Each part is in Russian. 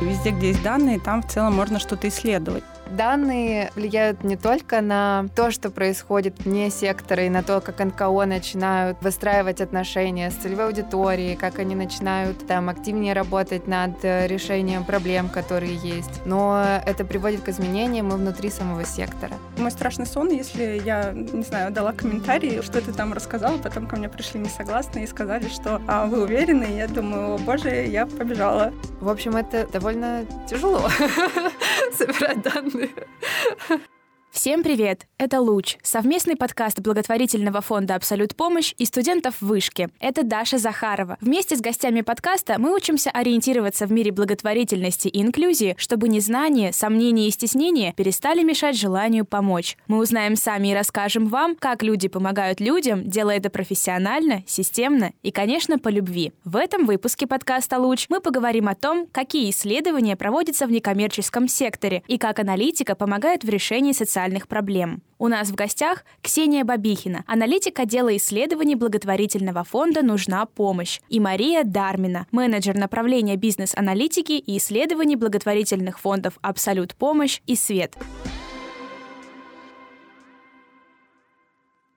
Везде, где есть данные, там в целом можно что-то исследовать. Данные влияют не только на то, что происходит вне сектора, и на то, как НКО начинают выстраивать отношения с целевой аудиторией, как они начинают там активнее работать над решением проблем, которые есть. Но это приводит к изменениям и внутри самого сектора. Мой страшный сон, если я, не знаю, дала комментарий, что ты там рассказала, потом ко мне пришли несогласные и сказали, что а, вы уверены? И я думаю, о боже, я побежала. В общем, это довольно тяжело собирать данные ね。Всем привет! Это «Луч» — совместный подкаст благотворительного фонда «Абсолют помощь» и студентов Вышки. Это Даша Захарова. Вместе с гостями подкаста мы учимся ориентироваться в мире благотворительности и инклюзии, чтобы незнание, сомнения и стеснения перестали мешать желанию помочь. Мы узнаем сами и расскажем вам, как люди помогают людям, делая это профессионально, системно и, конечно, по любви. В этом выпуске подкаста «Луч» мы поговорим о том, какие исследования проводятся в некоммерческом секторе и как аналитика помогает в решении социальных социальных проблем. У нас в гостях Ксения Бабихина, аналитик отдела исследований благотворительного фонда «Нужна помощь», и Мария Дармина, менеджер направления бизнес-аналитики и исследований благотворительных фондов «Абсолют помощь» и «Свет».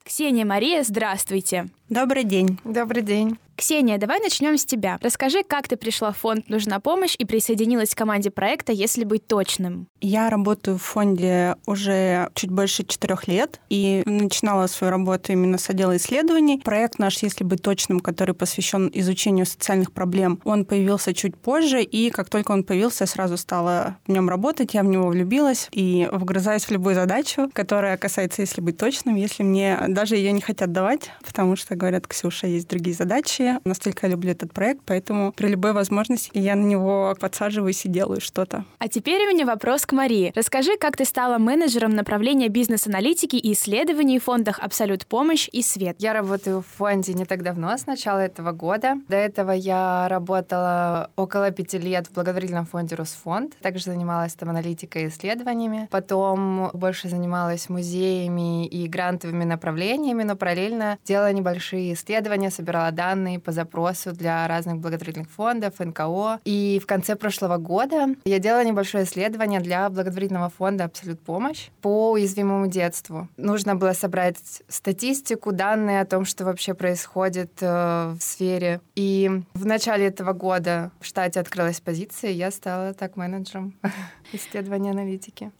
Ксения Мария, здравствуйте. Добрый день. Добрый день. Ксения, давай начнем с тебя. Расскажи, как ты пришла в фонд «Нужна помощь» и присоединилась к команде проекта, если быть точным. Я работаю в фонде уже чуть больше четырех лет и начинала свою работу именно с отдела исследований. Проект наш, если быть точным, который посвящен изучению социальных проблем, он появился чуть позже, и как только он появился, я сразу стала в нем работать, я в него влюбилась и вгрызаюсь в любую задачу, которая касается, если быть точным, если мне даже ее не хотят давать, потому что говорят, Ксюша, есть другие задачи. Настолько я люблю этот проект, поэтому при любой возможности я на него подсаживаюсь и делаю что-то. А теперь у меня вопрос к Марии. Расскажи, как ты стала менеджером направления бизнес-аналитики и исследований в фондах «Абсолют помощь» и «Свет». Я работаю в фонде не так давно, с начала этого года. До этого я работала около пяти лет в благотворительном фонде «Росфонд». Также занималась там аналитикой и исследованиями. Потом больше занималась музеями и грантовыми направлениями, но параллельно делала небольшие исследования, собирала данные по запросу для разных благотворительных фондов, НКО. И в конце прошлого года я делала небольшое исследование для благотворительного фонда «Абсолют помощь» по уязвимому детству. Нужно было собрать статистику, данные о том, что вообще происходит э, в сфере. И в начале этого года в штате открылась позиция, и я стала так менеджером исследования аналитики.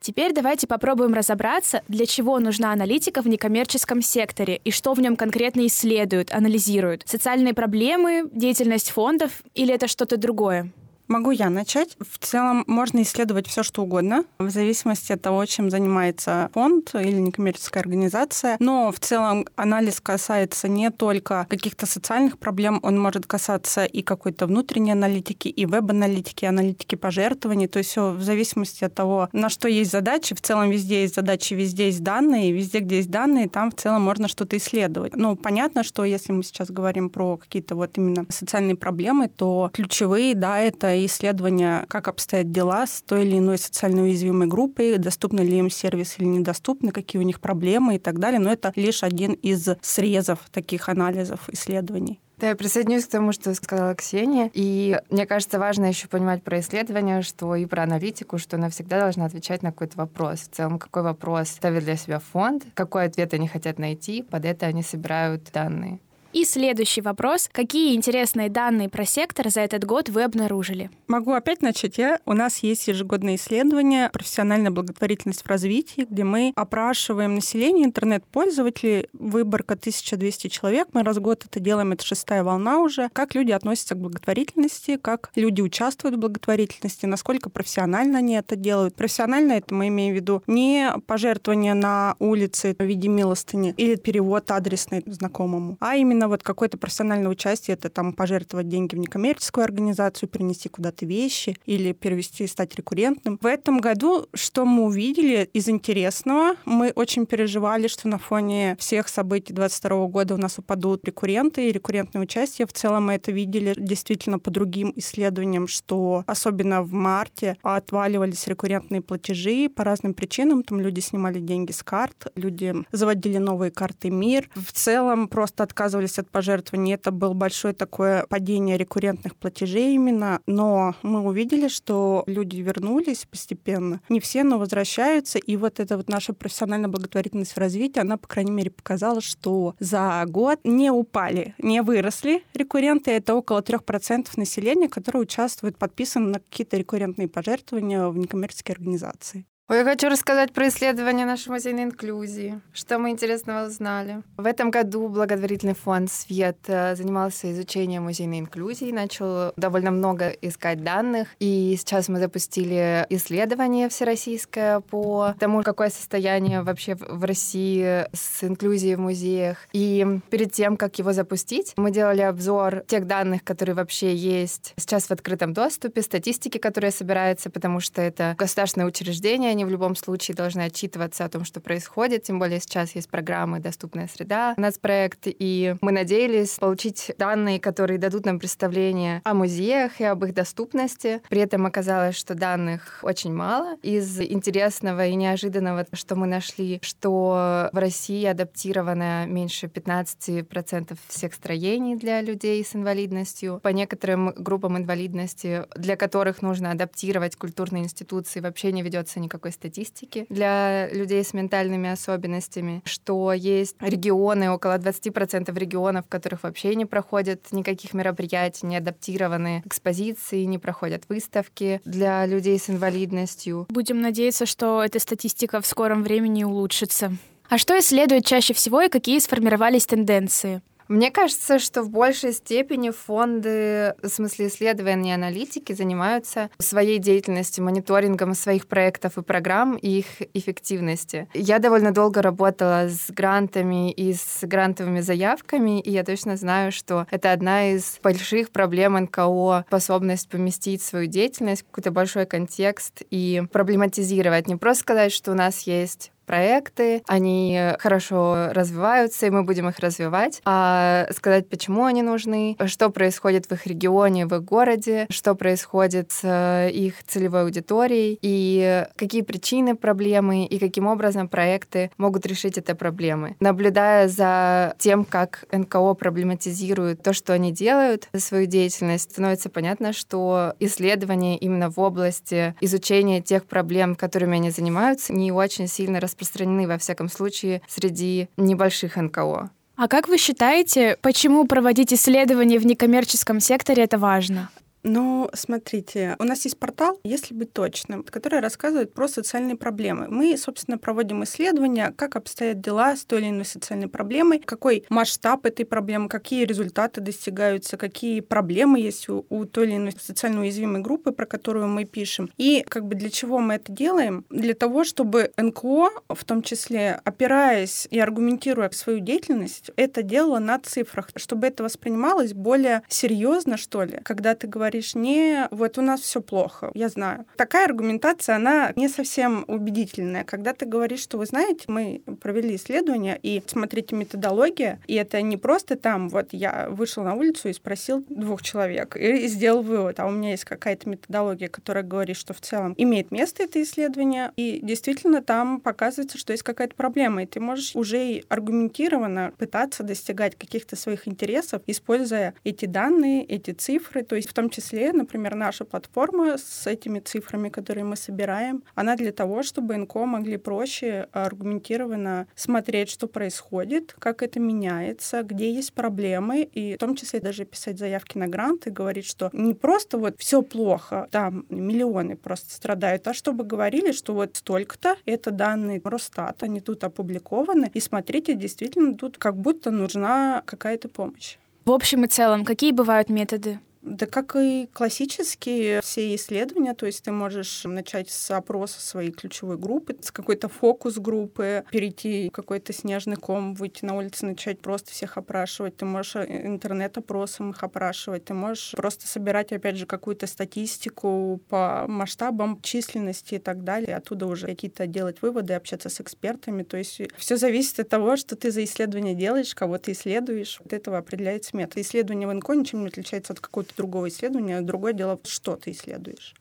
Теперь давайте попробуем разобраться, для чего нужна аналитика в некоммерческом секторе и что в нем конкретно исследуют, анализируют. Социальные проблемы, деятельность фондов или это что-то другое? Могу я начать. В целом можно исследовать все, что угодно, в зависимости от того, чем занимается фонд или некоммерческая организация. Но в целом анализ касается не только каких-то социальных проблем, он может касаться и какой-то внутренней аналитики, и веб-аналитики, аналитики пожертвований. То есть все в зависимости от того, на что есть задачи. В целом везде есть задачи, везде есть данные, везде, где есть данные, там в целом можно что-то исследовать. Ну, понятно, что если мы сейчас говорим про какие-то вот именно социальные проблемы, то ключевые, да, это исследования, как обстоят дела с той или иной социально уязвимой группой, доступны ли им сервис или недоступны, какие у них проблемы и так далее. Но это лишь один из срезов таких анализов, исследований. Да, я присоединюсь к тому, что сказала Ксения. И мне кажется, важно еще понимать про исследования, что и про аналитику, что она всегда должна отвечать на какой-то вопрос. В целом, какой вопрос ставит для себя фонд, какой ответ они хотят найти, под это они собирают данные. И следующий вопрос. Какие интересные данные про сектор за этот год вы обнаружили? Могу опять начать я. У нас есть ежегодное исследование «Профессиональная благотворительность в развитии», где мы опрашиваем население, интернет-пользователей, выборка 1200 человек. Мы раз в год это делаем, это шестая волна уже. Как люди относятся к благотворительности, как люди участвуют в благотворительности, насколько профессионально они это делают. Профессионально это мы имеем в виду не пожертвование на улице в виде милостыни или перевод адресный знакомому, а именно именно вот какое-то профессиональное участие, это там пожертвовать деньги в некоммерческую организацию, перенести куда-то вещи или перевести, стать рекуррентным. В этом году что мы увидели из интересного? Мы очень переживали, что на фоне всех событий 2022 года у нас упадут рекурренты и рекуррентное участие. В целом мы это видели действительно по другим исследованиям, что особенно в марте отваливались рекуррентные платежи по разным причинам. Там люди снимали деньги с карт, люди заводили новые карты МИР. В целом просто отказывались отказались от пожертвований. Это было большое такое падение рекуррентных платежей именно. Но мы увидели, что люди вернулись постепенно. Не все, но возвращаются. И вот эта вот наша профессиональная благотворительность в развитии, она, по крайней мере, показала, что за год не упали, не выросли рекурренты. Это около 3% населения, которые участвуют, подписаны на какие-то рекуррентные пожертвования в некоммерческие организации. Ой, я хочу рассказать про исследование нашей музейной инклюзии. Что мы интересного узнали? В этом году благотворительный фонд «Свет» э, занимался изучением музейной инклюзии, начал довольно много искать данных. И сейчас мы запустили исследование всероссийское по тому, какое состояние вообще в России с инклюзией в музеях. И перед тем, как его запустить, мы делали обзор тех данных, которые вообще есть сейчас в открытом доступе, статистики, которые собираются, потому что это государственное учреждение, они в любом случае должны отчитываться о том, что происходит, тем более сейчас есть программы «Доступная среда», нацпроект, и мы надеялись получить данные, которые дадут нам представление о музеях и об их доступности. При этом оказалось, что данных очень мало. Из интересного и неожиданного, что мы нашли, что в России адаптировано меньше 15% всех строений для людей с инвалидностью. По некоторым группам инвалидности, для которых нужно адаптировать культурные институции, вообще не ведется никакой такой статистики для людей с ментальными особенностями, что есть регионы, около 20% регионов, в которых вообще не проходят никаких мероприятий, не адаптированы экспозиции, не проходят выставки для людей с инвалидностью. Будем надеяться, что эта статистика в скором времени улучшится. А что исследуют чаще всего и какие сформировались тенденции? Мне кажется, что в большей степени фонды, в смысле исследования и аналитики, занимаются своей деятельностью, мониторингом своих проектов и программ и их эффективности. Я довольно долго работала с грантами и с грантовыми заявками, и я точно знаю, что это одна из больших проблем НКО — способность поместить свою деятельность в какой-то большой контекст и проблематизировать. Не просто сказать, что у нас есть проекты, они хорошо развиваются, и мы будем их развивать, а сказать, почему они нужны, что происходит в их регионе, в их городе, что происходит с э, их целевой аудиторией, и какие причины проблемы, и каким образом проекты могут решить эти проблемы. Наблюдая за тем, как НКО проблематизируют то, что они делают, свою деятельность, становится понятно, что исследования именно в области изучения тех проблем, которыми они занимаются, не очень сильно распространены распространены, во всяком случае, среди небольших НКО. А как вы считаете, почему проводить исследования в некоммерческом секторе это важно? Ну, смотрите, у нас есть портал, если быть точным, который рассказывает про социальные проблемы. Мы, собственно, проводим исследования, как обстоят дела с той или иной социальной проблемой, какой масштаб этой проблемы, какие результаты достигаются, какие проблемы есть у, у той или иной социально уязвимой группы, про которую мы пишем. И как бы для чего мы это делаем? Для того, чтобы НКО, в том числе, опираясь и аргументируя свою деятельность, это делало на цифрах, чтобы это воспринималось более серьезно, что ли, когда ты говоришь говоришь, не, вот у нас все плохо, я знаю. Такая аргументация, она не совсем убедительная. Когда ты говоришь, что вы знаете, мы провели исследование, и смотрите, методология, и это не просто там, вот я вышел на улицу и спросил двух человек, и сделал вывод, а у меня есть какая-то методология, которая говорит, что в целом имеет место это исследование, и действительно там показывается, что есть какая-то проблема, и ты можешь уже аргументированно пытаться достигать каких-то своих интересов, используя эти данные, эти цифры, то есть в том числе числе, например, наша платформа с этими цифрами, которые мы собираем, она для того, чтобы НКО могли проще аргументированно смотреть, что происходит, как это меняется, где есть проблемы, и в том числе даже писать заявки на грант и говорить, что не просто вот все плохо, там миллионы просто страдают, а чтобы говорили, что вот столько-то, это данные Росстата, они тут опубликованы, и смотрите, действительно тут как будто нужна какая-то помощь. В общем и целом, какие бывают методы? Да как и классические все исследования, то есть ты можешь начать с опроса своей ключевой группы, с какой-то фокус-группы, перейти в какой-то снежный ком, выйти на улицу, начать просто всех опрашивать. Ты можешь э, интернет-опросом их опрашивать, ты можешь просто собирать, опять же, какую-то статистику по масштабам, численности и так далее, оттуда уже какие-то делать выводы, общаться с экспертами. То есть все зависит от того, что ты за исследование делаешь, кого ты исследуешь. От этого определяется метод. Исследование в ИНКО ничем не отличается от какого-то другого исследования. Другое дело, что ты исследуешь.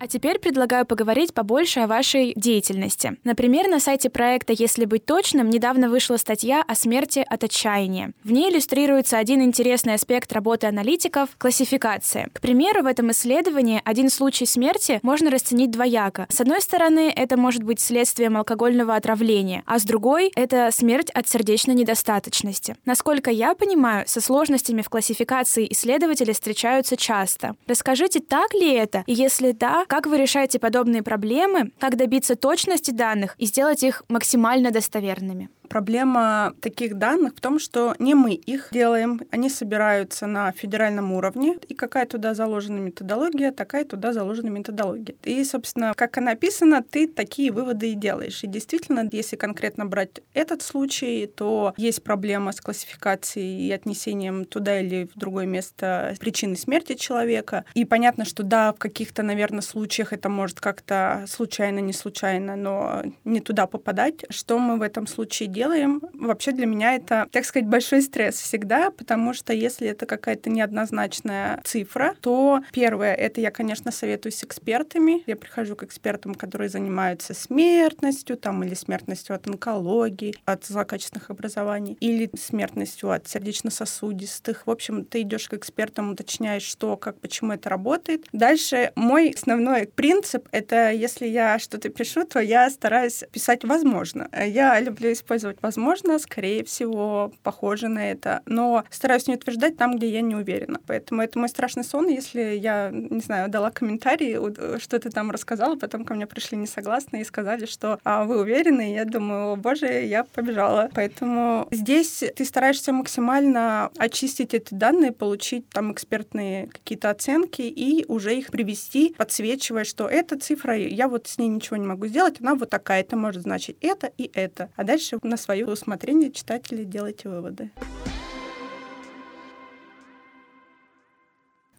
А теперь предлагаю поговорить побольше о вашей деятельности. Например, на сайте проекта «Если быть точным» недавно вышла статья о смерти от отчаяния. В ней иллюстрируется один интересный аспект работы аналитиков — классификация. К примеру, в этом исследовании один случай смерти можно расценить двояко. С одной стороны, это может быть следствием алкогольного отравления, а с другой — это смерть от сердечной недостаточности. Насколько я понимаю, со сложностями в классификации исследователи встречаются часто. Расскажите, так ли это? И если да, как вы решаете подобные проблемы? Как добиться точности данных и сделать их максимально достоверными? Проблема таких данных в том, что не мы их делаем, они собираются на федеральном уровне, и какая туда заложена методология, такая туда заложена методология. И, собственно, как и написано, ты такие выводы и делаешь. И действительно, если конкретно брать этот случай, то есть проблема с классификацией и отнесением туда или в другое место причины смерти человека. И понятно, что да, в каких-то, наверное, случаях это может как-то случайно, не случайно, но не туда попадать. Что мы в этом случае делаем, вообще для меня это, так сказать, большой стресс всегда, потому что если это какая-то неоднозначная цифра, то первое, это я, конечно, советуюсь с экспертами. Я прихожу к экспертам, которые занимаются смертностью там, или смертностью от онкологии, от злокачественных образований, или смертностью от сердечно-сосудистых. В общем, ты идешь к экспертам, уточняешь, что, как, почему это работает. Дальше мой основной принцип — это если я что-то пишу, то я стараюсь писать «возможно». Я люблю использовать использовать. Возможно, скорее всего, похоже на это, но стараюсь не утверждать там, где я не уверена. Поэтому это мой страшный сон, если я, не знаю, дала комментарий, что ты там рассказала, потом ко мне пришли несогласные и сказали, что а, вы уверены, и я думаю, о боже, я побежала. Поэтому здесь ты стараешься максимально очистить эти данные, получить там экспертные какие-то оценки и уже их привести, подсвечивая, что эта цифра, я вот с ней ничего не могу сделать, она вот такая, это может значить это и это. А дальше на свое усмотрение читатели делайте выводы.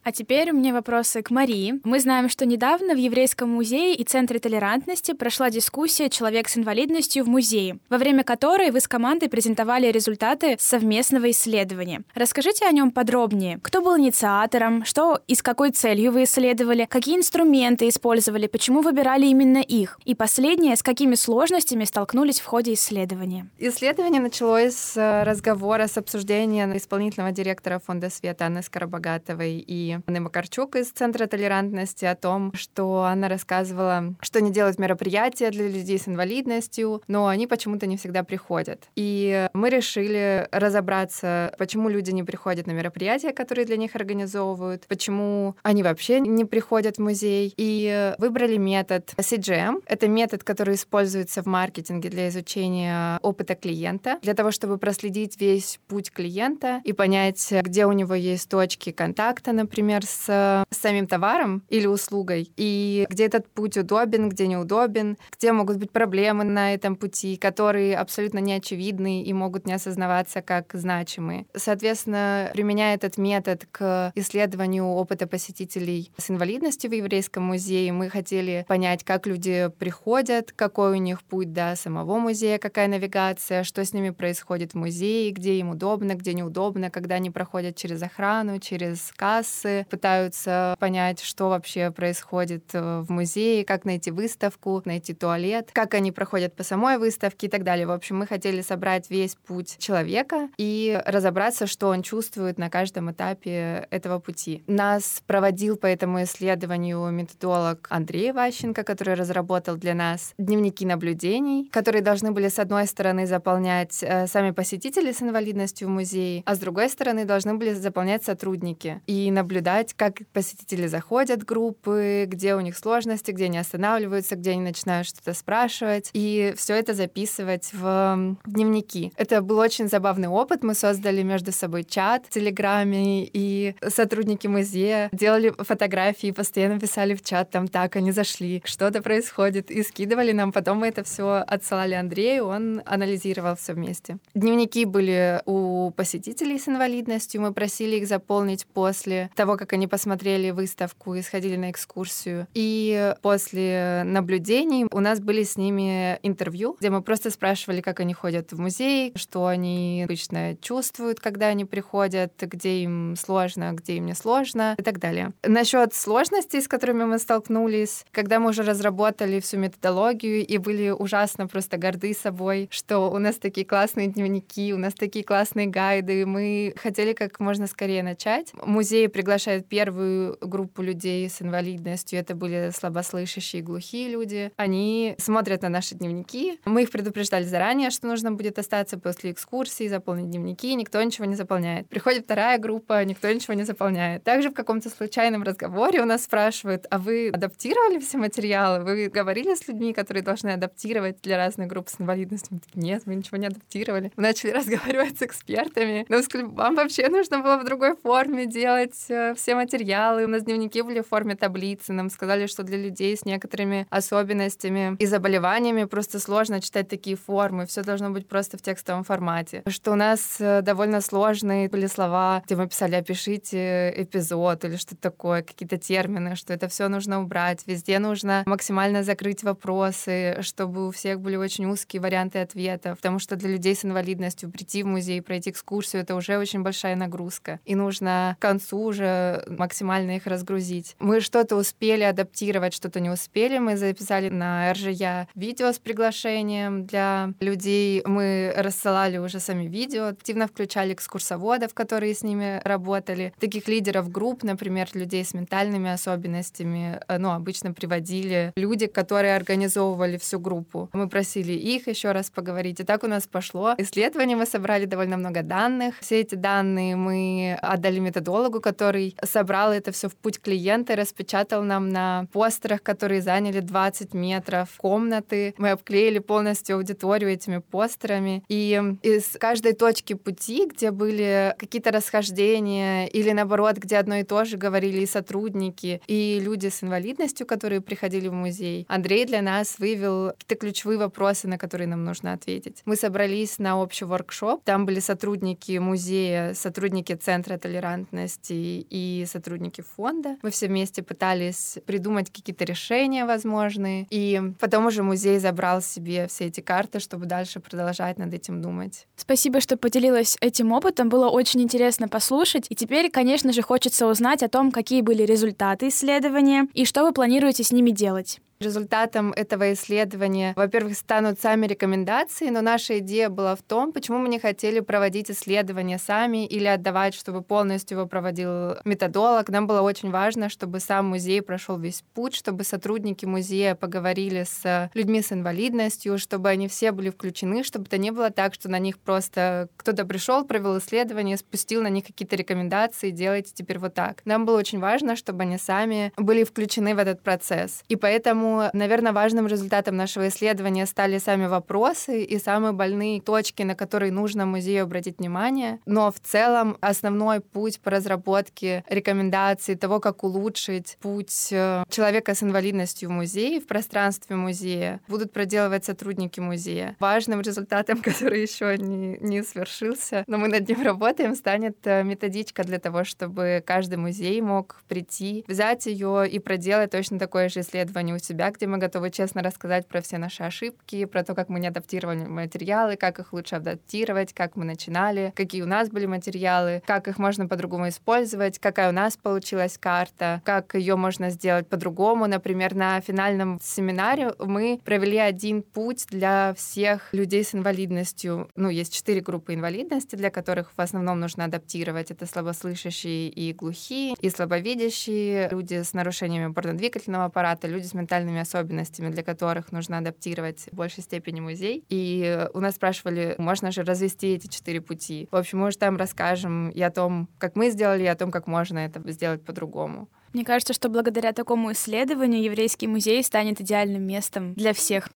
А теперь у меня вопросы к Марии. Мы знаем, что недавно в Еврейском музее и Центре толерантности прошла дискуссия «Человек с инвалидностью в музее», во время которой вы с командой презентовали результаты совместного исследования. Расскажите о нем подробнее. Кто был инициатором, что и с какой целью вы исследовали, какие инструменты использовали, почему выбирали именно их, и последнее, с какими сложностями столкнулись в ходе исследования. Исследование началось с разговора, с обсуждения исполнительного директора Фонда Света Анны Скоробогатовой и Анны Макарчук из Центра толерантности о том, что она рассказывала, что не делают мероприятия для людей с инвалидностью, но они почему-то не всегда приходят. И мы решили разобраться, почему люди не приходят на мероприятия, которые для них организовывают, почему они вообще не приходят в музей, и выбрали метод CGM. Это метод, который используется в маркетинге для изучения опыта клиента, для того, чтобы проследить весь путь клиента и понять, где у него есть точки контакта, например, например, с, с самим товаром или услугой, и где этот путь удобен, где неудобен, где могут быть проблемы на этом пути, которые абсолютно не очевидны и могут не осознаваться как значимые. Соответственно, применяя этот метод к исследованию опыта посетителей с инвалидностью в Еврейском музее, мы хотели понять, как люди приходят, какой у них путь до самого музея, какая навигация, что с ними происходит в музее, где им удобно, где неудобно, когда они проходят через охрану, через кассы, курсы, пытаются понять, что вообще происходит э, в музее, как найти выставку, найти туалет, как они проходят по самой выставке и так далее. В общем, мы хотели собрать весь путь человека и разобраться, что он чувствует на каждом этапе этого пути. Нас проводил по этому исследованию методолог Андрей Ващенко, который разработал для нас дневники наблюдений, которые должны были, с одной стороны, заполнять э, сами посетители с инвалидностью в музее, а с другой стороны, должны были заполнять сотрудники и наблюдать наблюдать, как посетители заходят в группы, где у них сложности, где они останавливаются, где они начинают что-то спрашивать, и все это записывать в дневники. Это был очень забавный опыт. Мы создали между собой чат в Телеграме, и сотрудники музея делали фотографии, постоянно писали в чат, там так, они зашли, что-то происходит, и скидывали нам. Потом мы это все отсылали Андрею, он анализировал все вместе. Дневники были у посетителей с инвалидностью, мы просили их заполнить после того, того, как они посмотрели выставку и сходили на экскурсию. И после наблюдений у нас были с ними интервью, где мы просто спрашивали, как они ходят в музей, что они обычно чувствуют, когда они приходят, где им сложно, где им не сложно и так далее. Насчет сложностей, с которыми мы столкнулись, когда мы уже разработали всю методологию и были ужасно просто горды собой, что у нас такие классные дневники, у нас такие классные гайды, мы хотели как можно скорее начать. Музей приглашает первую группу людей с инвалидностью, это были слабослышащие и глухие люди. Они смотрят на наши дневники. Мы их предупреждали заранее, что нужно будет остаться после экскурсии, заполнить дневники, никто ничего не заполняет. Приходит вторая группа, никто ничего не заполняет. Также в каком-то случайном разговоре у нас спрашивают, а вы адаптировали все материалы? Вы говорили с людьми, которые должны адаптировать для разных групп с инвалидностью? Мы такие, нет, мы ничего не адаптировали. Мы начали разговаривать с экспертами. Но сказали, вам вообще нужно было в другой форме делать э, все материалы. У нас дневники были в форме таблицы. Нам сказали, что для людей с некоторыми особенностями и заболеваниями просто сложно читать такие формы. Все должно быть просто в текстовом формате. Что у нас э, довольно сложные были слова, где мы писали «опишите эпизод» или что-то такое, какие-то термины, что это все нужно убрать. Везде нужно максимально закрыть вопросы, чтобы у всех были очень узкие варианты ответов, потому что для людей с инвалидностью прийти в музей, пройти экскурсию — это уже очень большая нагрузка. И нужно к концу уже максимально их разгрузить. Мы что-то успели адаптировать, что-то не успели. Мы записали на РЖЯ видео с приглашением для людей. Мы рассылали уже сами видео, активно включали экскурсоводов, которые с ними работали. Таких лидеров групп, например, людей с ментальными особенностями, э, ну, обычно приводили люди, которые организовывали всю группу. Мы просили их еще раз поговорить. И так у нас пошло. Исследование мы собрали довольно много данных. Все эти данные мы отдали методологу, который собрал это все в путь клиента и распечатал нам на постерах, которые заняли 20 метров комнаты. Мы обклеили полностью аудиторию этими постерами. И из каждой точки пути, где были какие-то расхождения или наоборот, где одно и то же говорили и сотрудники, и люди с инвалидностью, которые приходили в музей, Андрей для нас вывел какие-то ключевые вопросы, на которые нам нужно ответить. Мы собрались на общий воркшоп. Там были сотрудники музея, сотрудники Центра толерантности и сотрудники фонда. Мы все вместе пытались придумать какие-то решения возможные. И потом уже музей забрал себе все эти карты, чтобы дальше продолжать над этим думать. Спасибо, что поделилась этим опытом. Было очень интересно послушать. И теперь, конечно же, хочется узнать о том, какие были результаты исследования и что вы планируете с ними делать. Результатом этого исследования, во-первых, станут сами рекомендации, но наша идея была в том, почему мы не хотели проводить исследования сами или отдавать, чтобы полностью его проводил методолог. Нам было очень важно, чтобы сам музей прошел весь путь, чтобы сотрудники музея поговорили с людьми с инвалидностью, чтобы они все были включены, чтобы это не было так, что на них просто кто-то пришел, провел исследование, спустил на них какие-то рекомендации, делайте теперь вот так. Нам было очень важно, чтобы они сами были включены в этот процесс. И поэтому наверное, важным результатом нашего исследования стали сами вопросы и самые больные точки, на которые нужно музею обратить внимание. Но в целом основной путь по разработке рекомендаций того, как улучшить путь э, человека с инвалидностью в музее, в пространстве музея, будут проделывать сотрудники музея. Важным результатом, который еще не, не свершился, но мы над ним работаем, станет э, методичка для того, чтобы каждый музей мог прийти, взять ее и проделать точно такое же исследование у себя себя, где мы готовы честно рассказать про все наши ошибки, про то, как мы не адаптировали материалы, как их лучше адаптировать, как мы начинали, какие у нас были материалы, как их можно по-другому использовать, какая у нас получилась карта, как ее можно сделать по-другому. Например, на финальном семинаре мы провели один путь для всех людей с инвалидностью. Ну, есть четыре группы инвалидности, для которых в основном нужно адаптировать. Это слабослышащие и глухие, и слабовидящие, люди с нарушениями опорно-двигательного аппарата, люди с ментальными уникальными особенностями, для которых нужно адаптировать в большей степени музей. И у нас спрашивали, можно же развести эти четыре пути. В общем, уже там расскажем и о том, как мы сделали, и о том, как можно это сделать по-другому. Мне кажется, что благодаря такому исследованию еврейский музей станет идеальным местом для всех.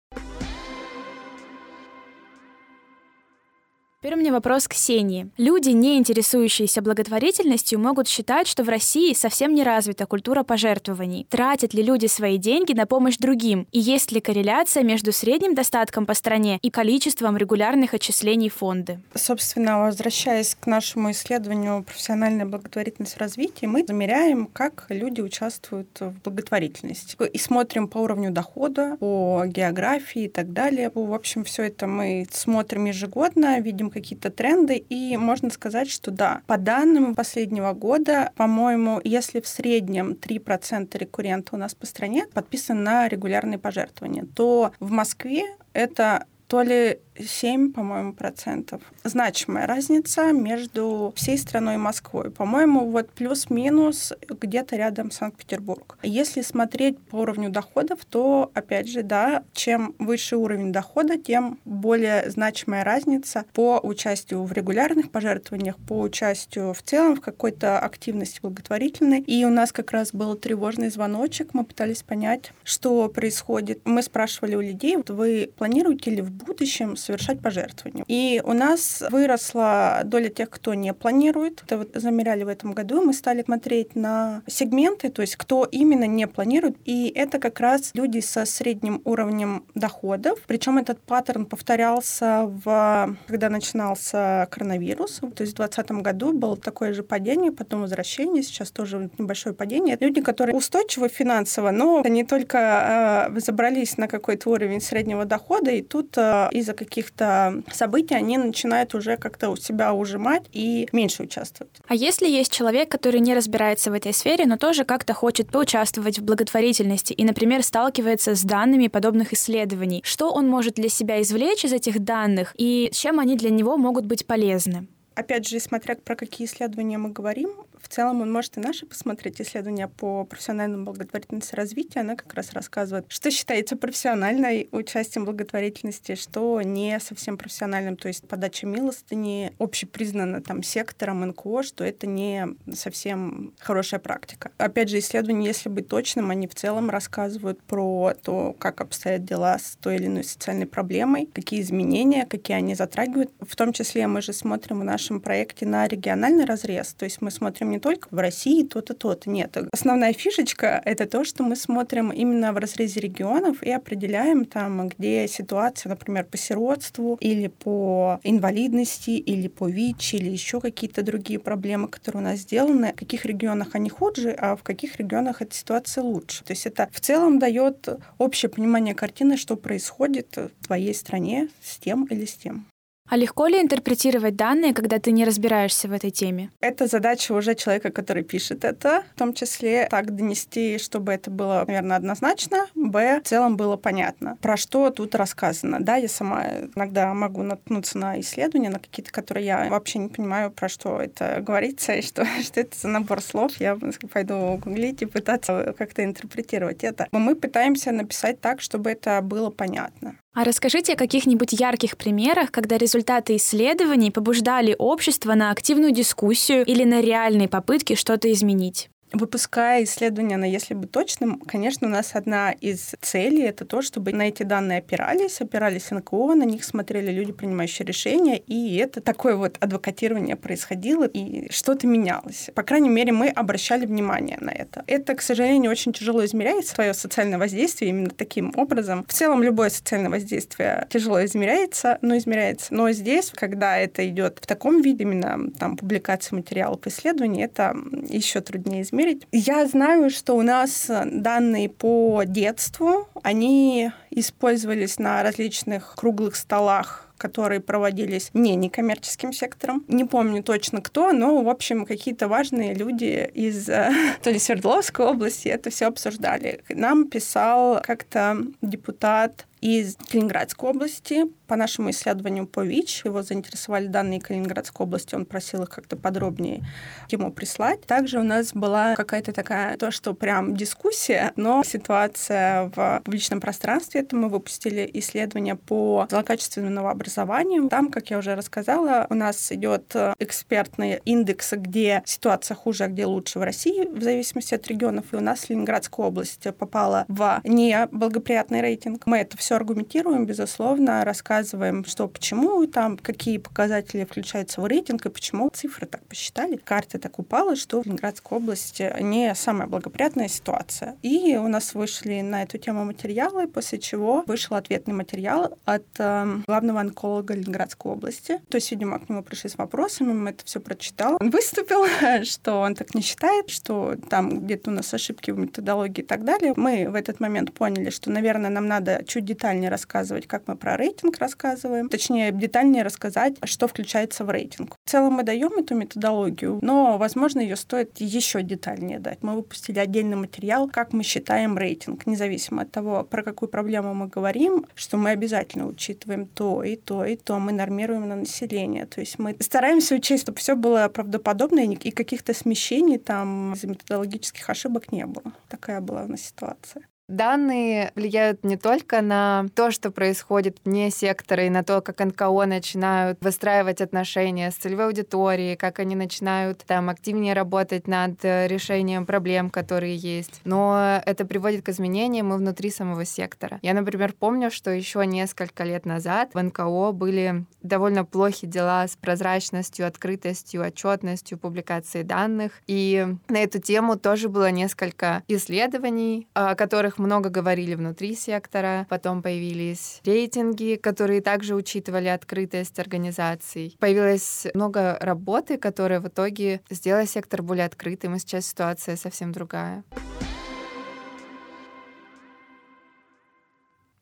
Теперь у меня вопрос к Ксении. Люди, не интересующиеся благотворительностью, могут считать, что в России совсем не развита культура пожертвований. Тратят ли люди свои деньги на помощь другим? И есть ли корреляция между средним достатком по стране и количеством регулярных отчислений в фонды? Собственно, возвращаясь к нашему исследованию «Профессиональная благотворительность в развитии», мы замеряем, как люди участвуют в благотворительности. И смотрим по уровню дохода, по географии и так далее. В общем, все это мы смотрим ежегодно, видим какие-то тренды, и можно сказать, что да, по данным последнего года, по-моему, если в среднем 3% рекуррента у нас по стране подписаны на регулярные пожертвования, то в Москве это то ли 7, по-моему, процентов. Значимая разница между всей страной и Москвой. По-моему, вот плюс-минус где-то рядом Санкт-Петербург. Если смотреть по уровню доходов, то, опять же, да, чем выше уровень дохода, тем более значимая разница по участию в регулярных пожертвованиях, по участию в целом в какой-то активности благотворительной. И у нас как раз был тревожный звоночек, мы пытались понять, что происходит. Мы спрашивали у людей, вот вы планируете ли в будущем совершать пожертвования. И у нас выросла доля тех, кто не планирует. Это вот замеряли в этом году. Мы стали смотреть на сегменты, то есть кто именно не планирует. И это как раз люди со средним уровнем доходов. Причем этот паттерн повторялся в когда начинался коронавирус. То есть в 2020 году было такое же падение, потом возвращение, сейчас тоже небольшое падение. Люди, которые устойчивы финансово, но они только э, забрались на какой-то уровень среднего дохода, и тут э, из-за каких каких-то событий, они начинают уже как-то у себя ужимать и меньше участвовать. А если есть человек, который не разбирается в этой сфере, но тоже как-то хочет поучаствовать в благотворительности и, например, сталкивается с данными подобных исследований, что он может для себя извлечь из этих данных и чем они для него могут быть полезны? Опять же, смотря про какие исследования мы говорим, в целом он может и наши посмотреть исследования по профессиональному благотворительности развития. Она как раз рассказывает, что считается профессиональной участием благотворительности, что не совсем профессиональным. То есть подача милостыни общепризнана там сектором НКО, что это не совсем хорошая практика. Опять же, исследования, если быть точным, они в целом рассказывают про то, как обстоят дела с той или иной социальной проблемой, какие изменения, какие они затрагивают. В том числе мы же смотрим в нашем проекте на региональный разрез, то есть мы смотрим не только в России то-то, то-то. Нет. Основная фишечка — это то, что мы смотрим именно в разрезе регионов и определяем там, где ситуация, например, по сиротству или по инвалидности, или по ВИЧ, или еще какие-то другие проблемы, которые у нас сделаны, в каких регионах они хуже, а в каких регионах эта ситуация лучше. То есть это в целом дает общее понимание картины, что происходит в твоей стране с тем или с тем. А легко ли интерпретировать данные, когда ты не разбираешься в этой теме? Это задача уже человека, который пишет это, в том числе так донести, чтобы это было, наверное, однозначно, б, в целом было понятно, про что тут рассказано. Да, я сама иногда могу наткнуться на исследования, на какие-то, которые я вообще не понимаю, про что это говорится, и что, что это за набор слов. Я пойду гуглить и пытаться как-то интерпретировать это. Но мы пытаемся написать так, чтобы это было понятно. А расскажите о каких-нибудь ярких примерах, когда результаты исследований побуждали общество на активную дискуссию или на реальные попытки что-то изменить выпуская исследования на «Если быть точным», конечно, у нас одна из целей — это то, чтобы на эти данные опирались, опирались НКО, на них смотрели люди, принимающие решения, и это такое вот адвокатирование происходило, и что-то менялось. По крайней мере, мы обращали внимание на это. Это, к сожалению, очень тяжело измеряется, свое социальное воздействие именно таким образом. В целом, любое социальное воздействие тяжело измеряется, но измеряется. Но здесь, когда это идет в таком виде, именно там публикация материалов исследований, это еще труднее измерить измерить. Я знаю, что у нас данные по детству, они использовались на различных круглых столах которые проводились не некоммерческим сектором. Не помню точно кто, но, в общем, какие-то важные люди из э, то ли Свердловской области это все обсуждали. Нам писал как-то депутат из Калининградской области. По нашему исследованию по ВИЧ его заинтересовали данные Калининградской области, он просил их как-то подробнее ему прислать. Также у нас была какая-то такая, то, что прям дискуссия, но ситуация в публичном пространстве. Это мы выпустили исследование по злокачественному образованию. Там, как я уже рассказала, у нас идет экспертный индекс, где ситуация хуже, а где лучше в России, в зависимости от регионов. И у нас Ленинградская область попала в неблагоприятный рейтинг. Мы это все все аргументируем, безусловно, рассказываем, что почему там, какие показатели включаются в рейтинг и почему цифры так посчитали. Карта так упала, что в Ленинградской области не самая благоприятная ситуация. И у нас вышли на эту тему материалы, после чего вышел ответный материал от э, главного онколога Ленинградской области. То есть, видимо, к нему пришли с вопросами, мы это все прочитал. Он выступил, что он так не считает, что там где-то у нас ошибки в методологии и так далее. Мы в этот момент поняли, что, наверное, нам надо чуть детальнее рассказывать, как мы про рейтинг рассказываем, точнее, детальнее рассказать, что включается в рейтинг. В целом мы даем эту методологию, но, возможно, ее стоит еще детальнее дать. Мы выпустили отдельный материал, как мы считаем рейтинг, независимо от того, про какую проблему мы говорим, что мы обязательно учитываем то и то и то, мы нормируем на население. То есть мы стараемся учесть, чтобы все было правдоподобно и каких-то смещений там из методологических ошибок не было. Такая была у нас ситуация. Данные влияют не только на то, что происходит вне сектора, и на то, как НКО начинают выстраивать отношения с целевой аудиторией, как они начинают там активнее работать над решением проблем, которые есть. Но это приводит к изменениям и внутри самого сектора. Я, например, помню, что еще несколько лет назад в НКО были довольно плохи дела с прозрачностью, открытостью, отчетностью публикации данных. И на эту тему тоже было несколько исследований, о которых много говорили внутри сектора. Потом появились рейтинги, которые также учитывали открытость организаций. Появилось много работы, которая в итоге сделала сектор более открытым, и сейчас ситуация совсем другая.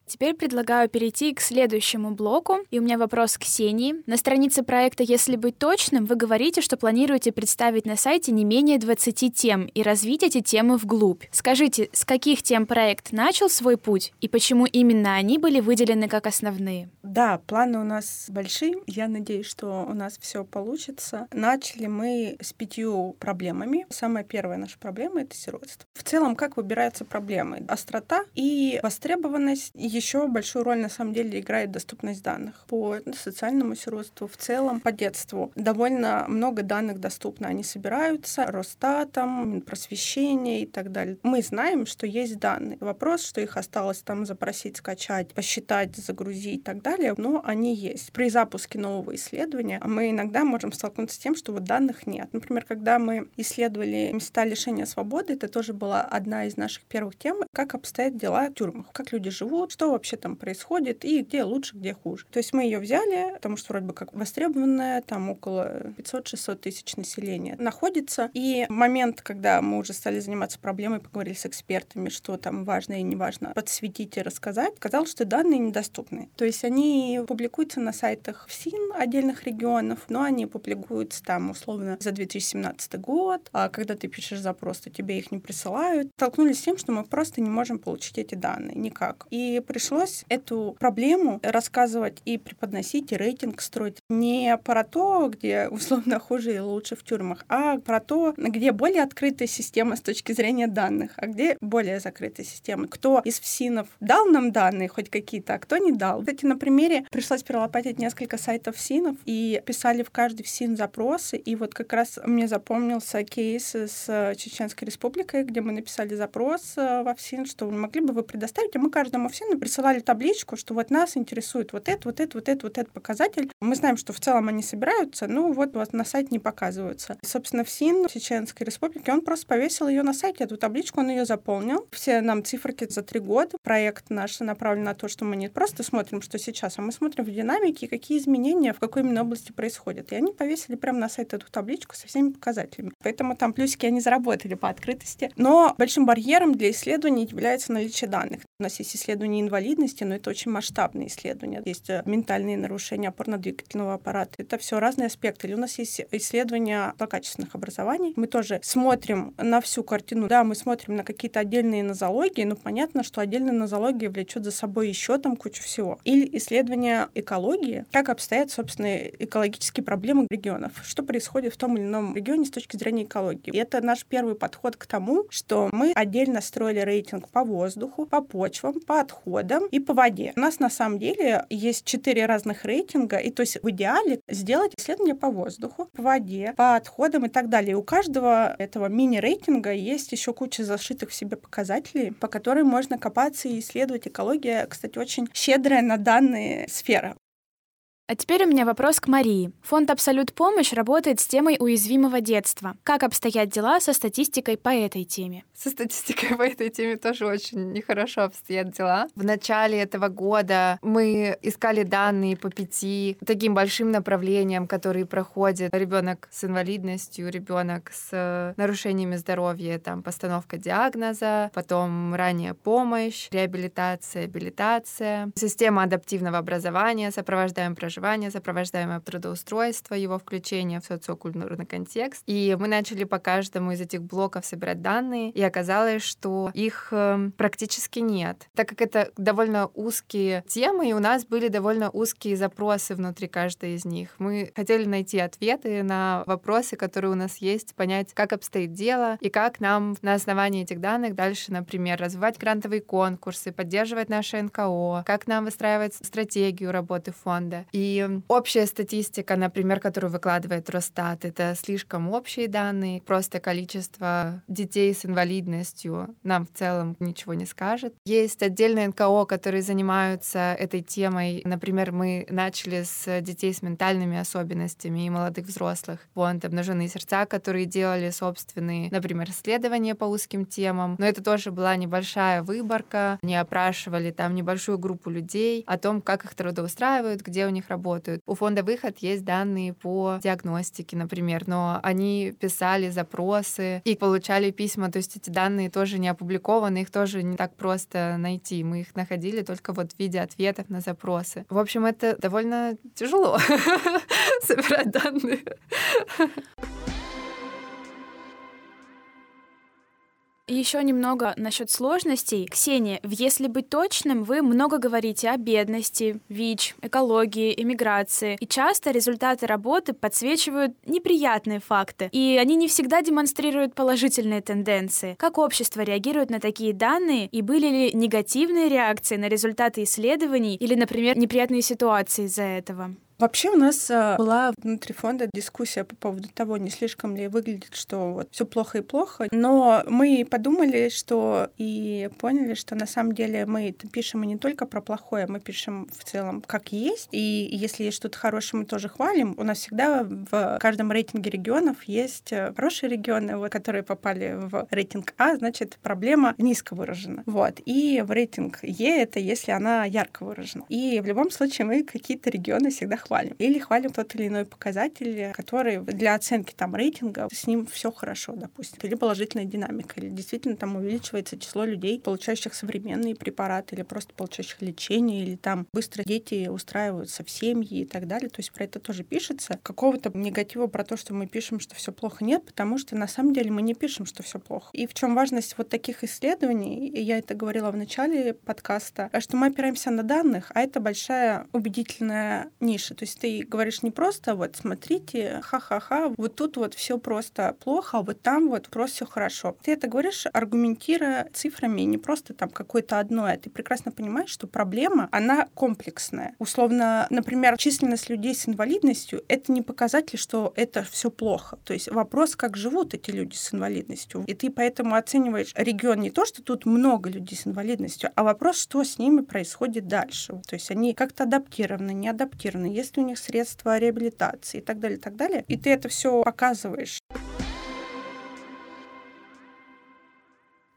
Теперь предлагаю перейти к следующему блоку. И у меня вопрос к Ксении. На странице проекта «Если быть точным» вы говорите, что планируете представить на сайте не менее 20 тем и развить эти темы вглубь. Скажите, с каких тем проект начал свой путь и почему именно они были выделены как основные? Да, планы у нас большие. Я надеюсь, что у нас все получится. Начали мы с пятью проблемами. Самая первая наша проблема — это сиротство. В целом, как выбираются проблемы? Острота и востребованность еще большую роль на самом деле играет доступность данных по социальному сиротству, в целом по детству. Довольно много данных доступно. Они собираются Росстатом, просвещение и так далее. Мы знаем, что есть данные. Вопрос, что их осталось там запросить, скачать, посчитать, загрузить и так далее, но они есть. При запуске нового исследования мы иногда можем столкнуться с тем, что вот данных нет. Например, когда мы исследовали места лишения свободы, это тоже была одна из наших первых тем, как обстоят дела в тюрьмах, как люди живут, что вообще там происходит и где лучше, где хуже. То есть мы ее взяли, потому что вроде бы как востребованная, там около 500-600 тысяч населения находится. И момент, когда мы уже стали заниматься проблемой, поговорили с экспертами, что там важно и не важно подсветить и рассказать, казалось, что данные недоступны. То есть они публикуются на сайтах ФСИН отдельных регионов, но они публикуются там условно за 2017 год, а когда ты пишешь запрос, то тебе их не присылают. Столкнулись с тем, что мы просто не можем получить эти данные никак. И пришлось эту проблему рассказывать и преподносить, и рейтинг строить не про то, где условно хуже и лучше в тюрьмах, а про то, где более открытая система с точки зрения данных, а где более закрытая система. Кто из ФСИНов дал нам данные хоть какие-то, а кто не дал. Кстати, на примере пришлось перелопатить несколько сайтов ФСИНов и писали в каждый ФСИН запросы, и вот как раз мне запомнился кейс с Чеченской Республикой, где мы написали запрос э, во ФСИН, что могли бы вы предоставить, а мы каждому ФСИНу присылали табличку, что вот нас интересует вот это, вот это, вот это, вот этот показатель. Мы знаем, что в целом они собираются, но вот, вот на сайте не показываются. Собственно, в СИН Чеченской Республики он просто повесил ее на сайте, эту табличку, он ее заполнил. Все нам циферки за три года. Проект наш направлен на то, что мы не просто смотрим, что сейчас, а мы смотрим в динамике, какие изменения в какой именно области происходят. И они повесили прямо на сайт эту табличку со всеми показателями. Поэтому там плюсики они заработали по открытости. Но большим барьером для исследований является наличие данных. У нас есть исследования инвалидности, но это очень масштабные исследования. Есть э, ментальные нарушения опорно-двигательного аппарата. Это все разные аспекты. Или у нас есть исследования злокачественных образований. Мы тоже смотрим на всю картину. Да, мы смотрим на какие-то отдельные нозологии, но понятно, что отдельная нозология влечет за собой еще там кучу всего. Или исследования экологии, как обстоят, собственно, экологические проблемы регионов, что происходит в том или ином регионе с точки зрения экологии. И это наш первый подход к тому, что мы отдельно строили рейтинг по воздуху, по почвам, по отходам и по воде. У нас на самом деле есть четыре разных рейтинга, и то есть в идеале сделать исследование по воздуху, по воде, по отходам и так далее. И у каждого этого мини-рейтинга есть еще куча зашитых в себе показателей, по которым можно копаться и исследовать. Экология, кстати, очень щедрая на данные сфера. А теперь у меня вопрос к Марии. Фонд «Абсолют помощь» работает с темой уязвимого детства. Как обстоят дела со статистикой по этой теме? Со статистикой по этой теме тоже очень нехорошо обстоят дела. В начале этого года мы искали данные по пяти таким большим направлениям, которые проходят ребенок с инвалидностью, ребенок с нарушениями здоровья, там постановка диагноза, потом ранняя помощь, реабилитация, абилитация, система адаптивного образования, сопровождаем проживание проживания, сопровождаемое трудоустройство, его включение в социокультурный контекст. И мы начали по каждому из этих блоков собирать данные, и оказалось, что их эм, практически нет. Так как это довольно узкие темы, и у нас были довольно узкие запросы внутри каждой из них. Мы хотели найти ответы на вопросы, которые у нас есть, понять, как обстоит дело, и как нам на основании этих данных дальше, например, развивать грантовые конкурсы, поддерживать наше НКО, как нам выстраивать стратегию работы фонда. И общая статистика, например, которую выкладывает Росстат, это слишком общие данные, просто количество детей с инвалидностью нам в целом ничего не скажет. Есть отдельные НКО, которые занимаются этой темой. Например, мы начали с детей с ментальными особенностями и молодых взрослых. Фонд «Обнаженные сердца», которые делали собственные, например, исследования по узким темам. Но это тоже была небольшая выборка. Они опрашивали там небольшую группу людей о том, как их трудоустраивают, где у них работают. У фонда «Выход» есть данные по диагностике, например, но они писали запросы и получали письма, то есть эти данные тоже не опубликованы, их тоже не так просто найти. Мы их находили только вот в виде ответов на запросы. В общем, это довольно тяжело собирать данные. Еще немного насчет сложностей. Ксения, «Если быть точным» вы много говорите о бедности, ВИЧ, экологии, эмиграции. И часто результаты работы подсвечивают неприятные факты. И они не всегда демонстрируют положительные тенденции. Как общество реагирует на такие данные? И были ли негативные реакции на результаты исследований или, например, неприятные ситуации из-за этого? Вообще у нас а, была внутри фонда дискуссия по поводу того, не слишком ли выглядит, что вот все плохо и плохо. Но мы подумали, что и поняли, что на самом деле мы пишем не только про плохое, мы пишем в целом как есть. И если есть что-то хорошее, мы тоже хвалим. У нас всегда в каждом рейтинге регионов есть э, хорошие регионы, вот, которые попали в рейтинг А, значит, проблема низко выражена. Вот. И в рейтинг Е это если она ярко выражена. И в любом случае мы какие-то регионы всегда хвалим. Или хвалим тот или иной показатель, который для оценки там рейтинга, с ним все хорошо, допустим. Или положительная динамика, или действительно там увеличивается число людей, получающих современные препараты, или просто получающих лечение, или там быстро дети устраиваются в семьи и так далее. То есть про это тоже пишется. Какого-то негатива про то, что мы пишем, что все плохо, нет, потому что на самом деле мы не пишем, что все плохо. И в чем важность вот таких исследований, я это говорила в начале подкаста, что мы опираемся на данных, а это большая убедительная ниша. То есть ты говоришь не просто вот смотрите, ха-ха-ха, вот тут вот все просто плохо, а вот там вот просто все хорошо. Ты это говоришь, аргументируя цифрами, не просто там какое-то одно, а ты прекрасно понимаешь, что проблема, она комплексная. Условно, например, численность людей с инвалидностью — это не показатель, что это все плохо. То есть вопрос, как живут эти люди с инвалидностью. И ты поэтому оцениваешь регион не то, что тут много людей с инвалидностью, а вопрос, что с ними происходит дальше. То есть они как-то адаптированы, не адаптированы. Если есть ли у них средства реабилитации и так далее, и так далее. И ты это все показываешь.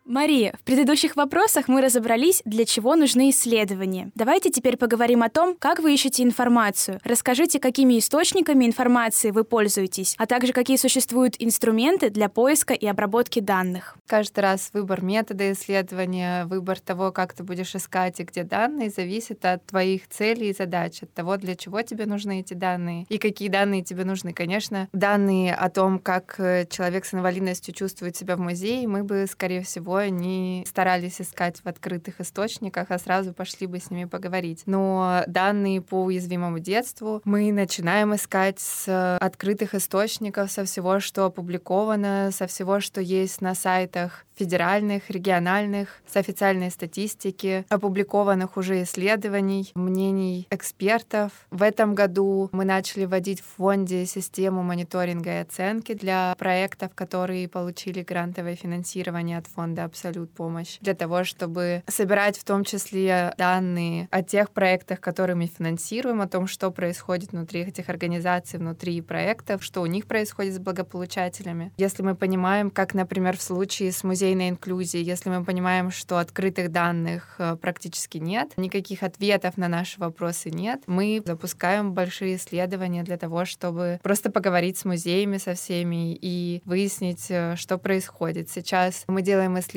Мария, в предыдущих вопросах мы разобрались, для чего нужны исследования. Давайте теперь поговорим о том, как вы ищете информацию. Расскажите, какими источниками информации вы пользуетесь, а также какие существуют инструменты для поиска и обработки данных. Каждый раз выбор метода исследования, выбор того, как ты будешь искать и где данные, зависит от твоих целей и задач, от того, для чего тебе нужны эти данные и какие данные тебе нужны. Конечно, данные о том, как э, человек с инвалидностью чувствует себя в музее, мы бы, скорее всего, такое не старались искать в открытых источниках, а сразу пошли бы с ними поговорить. Но данные по уязвимому детству мы начинаем искать с открытых источников, со всего, что опубликовано, со всего, что есть на сайтах федеральных, региональных, с официальной статистики, опубликованных уже исследований, мнений экспертов. В этом году мы начали вводить в фонде систему мониторинга и оценки для проектов, которые получили грантовое финансирование от фонда «Абсолют помощь», для того, чтобы собирать в том числе данные о тех проектах, которые мы финансируем, о том, что происходит внутри этих организаций, внутри проектов, что у них происходит с благополучателями. Если мы понимаем, как, например, в случае с музеем идейной инклюзии, если мы понимаем, что открытых данных э, практически нет, никаких ответов на наши вопросы нет, мы запускаем большие исследования для того, чтобы просто поговорить с музеями, со всеми и выяснить, э, что происходит. Сейчас мы делаем исследования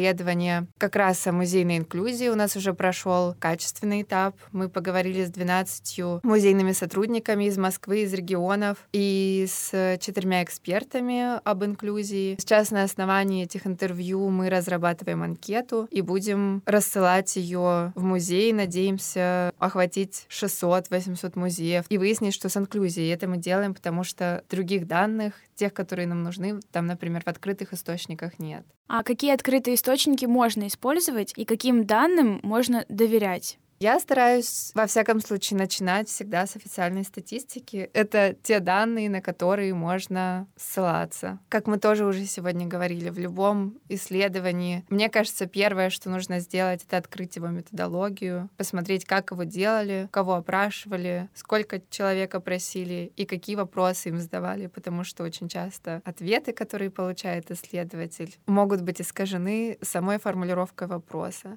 как раз о музейной инклюзии. У нас уже прошел качественный этап. Мы поговорили с 12 музейными сотрудниками из Москвы, из регионов и с четырьмя экспертами об инклюзии. Сейчас на основании этих интервью мы разрабатываем анкету и будем рассылать ее в музей. Надеемся охватить 600-800 музеев и выяснить, что с инклюзией. Это мы делаем, потому что других данных, тех, которые нам нужны, там, например, в открытых источниках нет. А какие открытые источники можно использовать и каким данным можно доверять? Я стараюсь, во всяком случае, начинать всегда с официальной статистики. Это те данные, на которые можно ссылаться. Как мы тоже уже сегодня говорили, в любом исследовании, мне кажется, первое, что нужно сделать, это открыть его методологию, посмотреть, как его делали, кого опрашивали, сколько человека просили и какие вопросы им задавали, потому что очень часто ответы, которые получает исследователь, могут быть искажены самой формулировкой вопроса.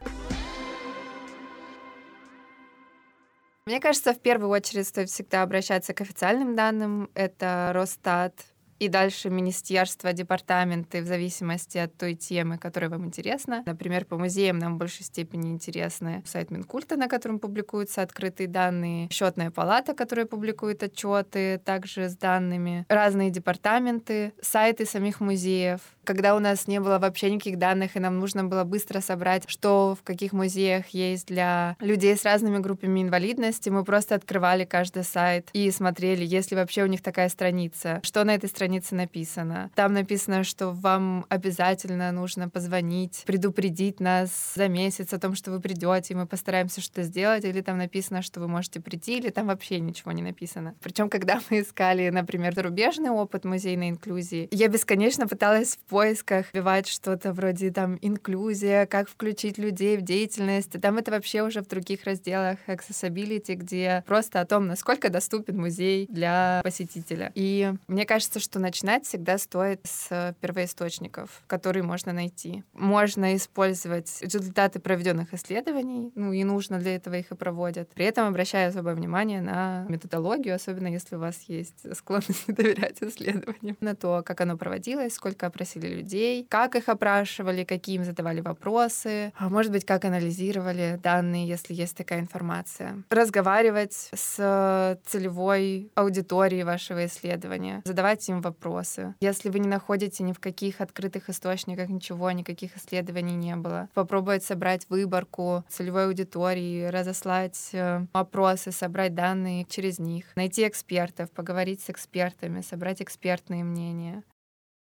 Мне кажется, в первую очередь стоит всегда обращаться к официальным данным. Это Росстат, и дальше министерство, департаменты в зависимости от той темы, которая вам интересна. Например, по музеям нам в большей степени интересны сайт Минкульта, на котором публикуются открытые данные, счетная палата, которая публикует отчеты также с данными, разные департаменты, сайты самих музеев. Когда у нас не было вообще никаких данных, и нам нужно было быстро собрать, что в каких музеях есть для людей с разными группами инвалидности, мы просто открывали каждый сайт и смотрели, есть ли вообще у них такая страница, что на этой странице странице написано. Там написано, что вам обязательно нужно позвонить, предупредить нас за месяц о том, что вы придете, и мы постараемся что-то сделать, или там написано, что вы можете прийти, или там вообще ничего не написано. Причем, когда мы искали, например, зарубежный опыт музейной инклюзии, я бесконечно пыталась в поисках вбивать что-то вроде там инклюзия, как включить людей в деятельность. Там это вообще уже в других разделах accessibility, где просто о том, насколько доступен музей для посетителя. И мне кажется, что что начинать всегда стоит с первоисточников, которые можно найти. Можно использовать результаты проведенных исследований, ну и нужно для этого их и проводят. При этом обращая особое внимание на методологию, особенно если у вас есть склонность доверять исследованиям, на то, как оно проводилось, сколько опросили людей, как их опрашивали, какие им задавали вопросы, а может быть, как анализировали данные, если есть такая информация. Разговаривать с целевой аудиторией вашего исследования, задавать им вопросы. Если вы не находите ни в каких открытых источниках ничего, никаких исследований не было, попробовать собрать выборку целевой аудитории, разослать э, опросы, собрать данные через них, найти экспертов, поговорить с экспертами, собрать экспертные мнения.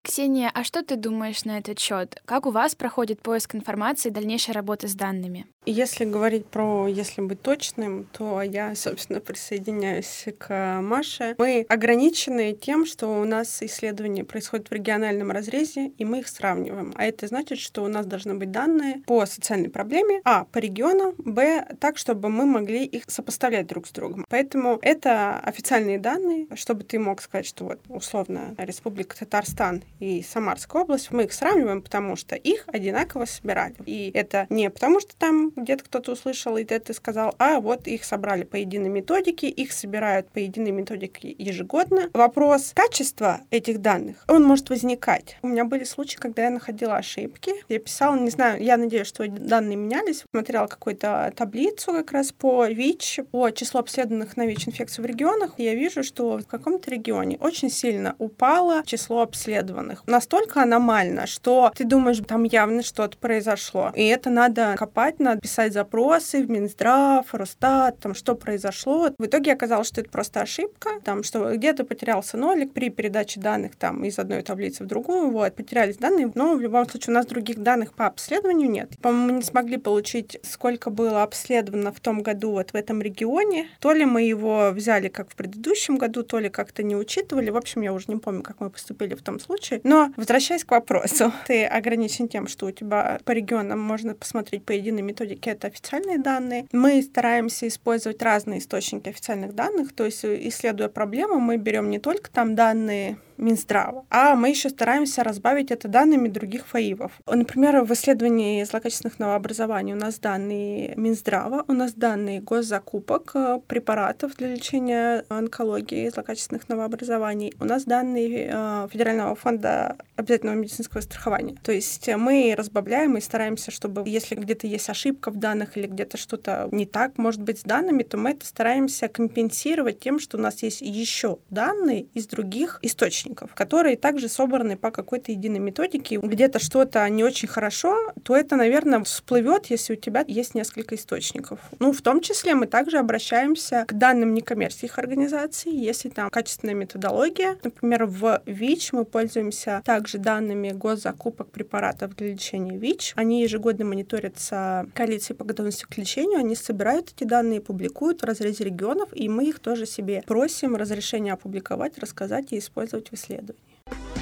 Ксения, а что ты думаешь на этот счет? Как у вас проходит поиск информации и дальнейшая работа с данными? Если говорить про «если быть точным», то я, собственно, присоединяюсь к Маше. Мы ограничены тем, что у нас исследования происходят в региональном разрезе, и мы их сравниваем. А это значит, что у нас должны быть данные по социальной проблеме, а, по региону, б, так, чтобы мы могли их сопоставлять друг с другом. Поэтому это официальные данные, чтобы ты мог сказать, что вот, условно, Республика Татарстан и Самарская область, мы их сравниваем, потому что их одинаково собирали. И это не потому, что там где-то кто-то услышал, и ты сказал, а вот их собрали по единой методике, их собирают по единой методике ежегодно. Вопрос качества этих данных, он может возникать. У меня были случаи, когда я находила ошибки. Я писала, не знаю, я надеюсь, что данные менялись, смотрела какую-то таблицу как раз по ВИЧ, по числу обследованных на ВИЧ-инфекцию в регионах. Я вижу, что в каком-то регионе очень сильно упало число обследованных. Настолько аномально, что ты думаешь, там явно что-то произошло. И это надо копать, надо писать запросы в Минздрав, Росстат, там, что произошло. В итоге оказалось, что это просто ошибка, там, что где-то потерялся нолик при передаче данных там из одной таблицы в другую, вот, потерялись данные, но в любом случае у нас других данных по обследованию нет. По-моему, мы не смогли получить, сколько было обследовано в том году вот в этом регионе. То ли мы его взяли как в предыдущем году, то ли как-то не учитывали. В общем, я уже не помню, как мы поступили в том случае. Но, возвращаясь к вопросу, ты ограничен тем, что у тебя по регионам можно посмотреть по единой методике, это официальные данные. Мы стараемся использовать разные источники официальных данных, то есть исследуя проблему, мы берем не только там данные Минздрава. А мы еще стараемся разбавить это данными других ФАИВов. Например, в исследовании злокачественных новообразований у нас данные Минздрава, у нас данные госзакупок э, препаратов для лечения онкологии злокачественных новообразований, у нас данные э, Федерального фонда обязательного медицинского страхования. То есть мы разбавляем и стараемся, чтобы если где-то есть ошибка в данных или где-то что-то не так может быть с данными, то мы это стараемся компенсировать тем, что у нас есть еще данные из других источников источников, которые также собраны по какой-то единой методике. Где-то что-то не очень хорошо, то это, наверное, всплывет, если у тебя есть несколько источников. Ну, в том числе мы также обращаемся к данным некоммерческих организаций, если там качественная методология. Например, в ВИЧ мы пользуемся также данными госзакупок препаратов для лечения ВИЧ. Они ежегодно мониторятся коалицией по готовности к лечению, они собирают эти данные, публикуют в разрезе регионов, и мы их тоже себе просим разрешения опубликовать, рассказать и использовать в исследовании.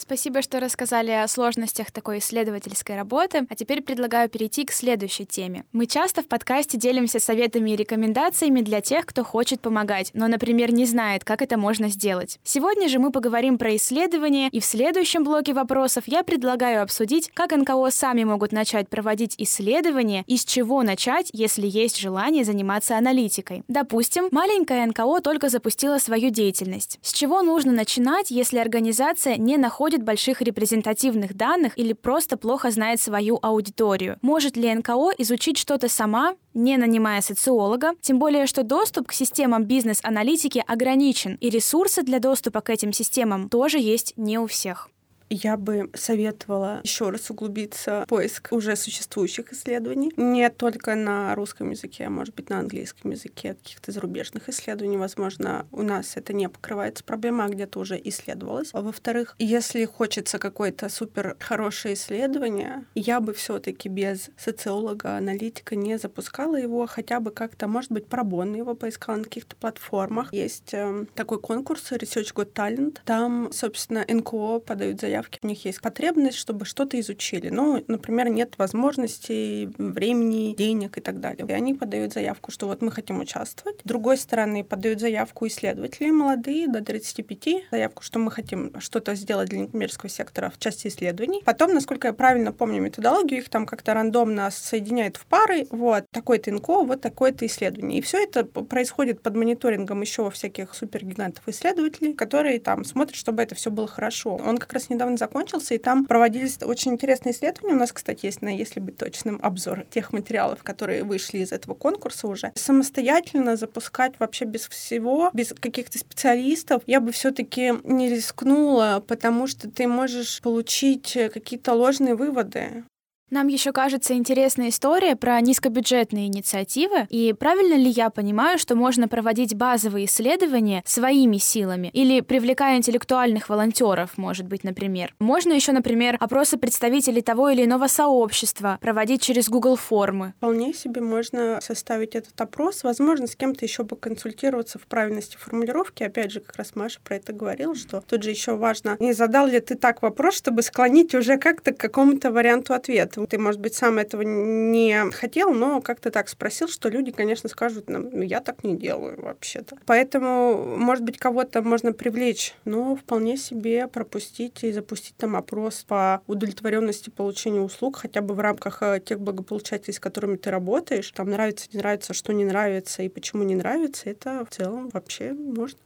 Спасибо, что рассказали о сложностях такой исследовательской работы. А теперь предлагаю перейти к следующей теме. Мы часто в подкасте делимся советами и рекомендациями для тех, кто хочет помогать, но, например, не знает, как это можно сделать. Сегодня же мы поговорим про исследования, и в следующем блоке вопросов я предлагаю обсудить, как НКО сами могут начать проводить исследования и с чего начать, если есть желание заниматься аналитикой. Допустим, маленькая НКО только запустила свою деятельность. С чего нужно начинать, если организация не находит находит больших репрезентативных данных или просто плохо знает свою аудиторию. Может ли НКО изучить что-то сама, не нанимая социолога, тем более, что доступ к системам бизнес-аналитики ограничен, и ресурсы для доступа к этим системам тоже есть не у всех я бы советовала еще раз углубиться в поиск уже существующих исследований. Не только на русском языке, а может быть на английском языке, каких-то зарубежных исследований. Возможно, у нас это не покрывается проблема, а где-то уже исследовалось. А во-вторых, если хочется какое-то супер хорошее исследование, я бы все-таки без социолога, аналитика не запускала его, хотя бы как-то, может быть, пробонно его поискала на каких-то платформах. Есть э, такой конкурс Research Got Talent. Там, собственно, НКО подают заявки заявки, у них есть потребность, чтобы что-то изучили. Ну, например, нет возможности, времени, денег и так далее. И они подают заявку, что вот мы хотим участвовать. С другой стороны, подают заявку исследователи молодые, до 35, заявку, что мы хотим что-то сделать для некоммерческого сектора в части исследований. Потом, насколько я правильно помню методологию, их там как-то рандомно соединяют в пары. Вот, такой-то ИНКО, вот такое-то исследование. И все это происходит под мониторингом еще всяких супергигантов исследователей, которые там смотрят, чтобы это все было хорошо. Он как раз недавно недавно закончился, и там проводились очень интересные исследования. У нас, кстати, есть на, если быть точным, обзор тех материалов, которые вышли из этого конкурса уже. Самостоятельно запускать вообще без всего, без каких-то специалистов, я бы все-таки не рискнула, потому что ты можешь получить какие-то ложные выводы. Нам еще кажется интересная история про низкобюджетные инициативы. И правильно ли я понимаю, что можно проводить базовые исследования своими силами или привлекая интеллектуальных волонтеров, может быть, например? Можно еще, например, опросы представителей того или иного сообщества проводить через Google формы. Вполне себе можно составить этот опрос. Возможно, с кем-то еще бы консультироваться в правильности формулировки. Опять же, как раз Маша про это говорила, что тут же еще важно, не задал ли ты так вопрос, чтобы склонить уже как-то к какому-то варианту ответа поэтому ты, может быть, сам этого не хотел, но как-то так спросил, что люди, конечно, скажут нам, ну, я так не делаю вообще-то. Поэтому, может быть, кого-то можно привлечь, но вполне себе пропустить и запустить там опрос по удовлетворенности получения услуг, хотя бы в рамках э, тех благополучателей, с которыми ты работаешь. Там нравится, не нравится, что не нравится и почему не нравится, это в целом вообще можно.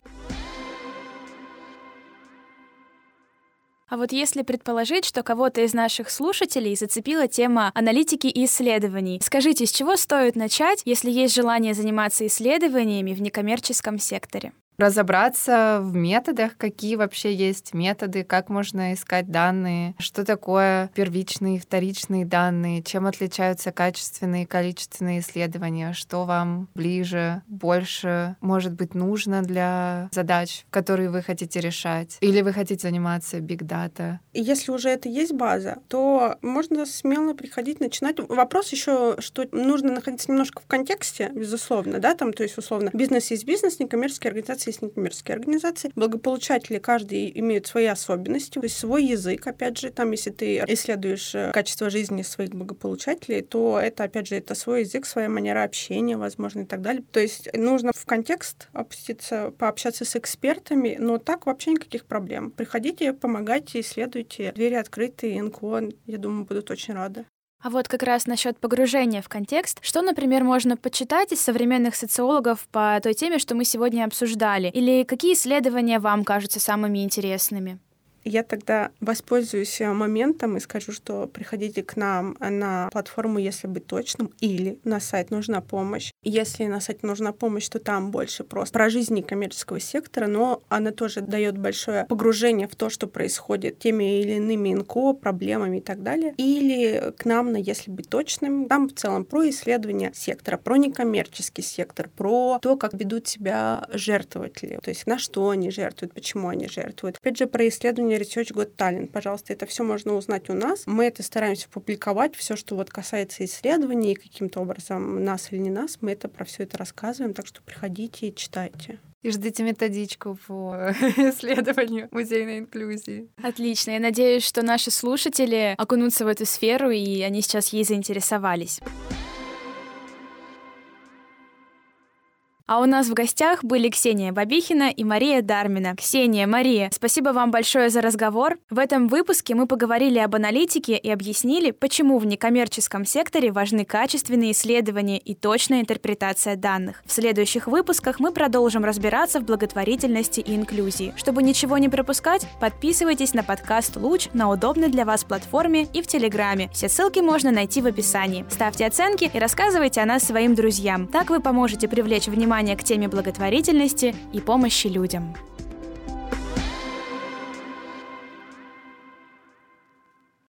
А вот если предположить, что кого-то из наших слушателей зацепила тема аналитики и исследований, скажите, с чего стоит начать, если есть желание заниматься исследованиями в некоммерческом секторе? Разобраться в методах, какие вообще есть методы, как можно искать данные, что такое первичные вторичные данные, чем отличаются качественные и количественные исследования, что вам ближе, больше, может быть, нужно для задач, которые вы хотите решать, или вы хотите заниматься data. И если уже это есть база, то можно смело приходить, начинать. Вопрос еще, что нужно находиться немножко в контексте, безусловно, да, там, то есть, условно, бизнес есть бизнес, некоммерческие организации есть некоммерческие организации. Благополучатели каждый имеют свои особенности, то есть свой язык, опять же, там, если ты исследуешь э, качество жизни своих благополучателей, то это, опять же, это свой язык, своя манера общения, возможно, и так далее. То есть нужно в контекст опуститься, пообщаться с экспертами, но так вообще никаких проблем. Приходите, помогайте, исследуйте. Двери открыты, НКО, я думаю, будут очень рады. А вот как раз насчет погружения в контекст, что, например, можно почитать из современных социологов по той теме, что мы сегодня обсуждали, или какие исследования вам кажутся самыми интересными? Я тогда воспользуюсь э, моментом и скажу, что приходите к нам на платформу «Если быть точным» или на сайт «Нужна помощь». Если на сайте «Нужна помощь», то там больше просто про жизнь коммерческого сектора, но она тоже дает большое погружение в то, что происходит теми или иными НКО, проблемами и так далее. Или к нам на «Если быть точным». Там в целом про исследование сектора, про некоммерческий сектор, про то, как ведут себя жертвователи, то есть на что они жертвуют, почему они жертвуют. Опять же, про исследование исследование Research Got Talent. Пожалуйста, это все можно узнать у нас. Мы это стараемся публиковать, все, что вот касается исследований, каким-то образом нас или не нас, мы это про все это рассказываем, так что приходите и читайте. И ждите методичку по исследованию музейной инклюзии. Отлично. Я надеюсь, что наши слушатели окунутся в эту сферу, и они сейчас ей заинтересовались. А у нас в гостях были Ксения Бабихина и Мария Дармина. Ксения, Мария, спасибо вам большое за разговор. В этом выпуске мы поговорили об аналитике и объяснили, почему в некоммерческом секторе важны качественные исследования и точная интерпретация данных. В следующих выпусках мы продолжим разбираться в благотворительности и инклюзии. Чтобы ничего не пропускать, подписывайтесь на подкаст «Луч» на удобной для вас платформе и в Телеграме. Все ссылки можно найти в описании. Ставьте оценки и рассказывайте о нас своим друзьям. Так вы поможете привлечь внимание внимание к теме благотворительности и помощи людям.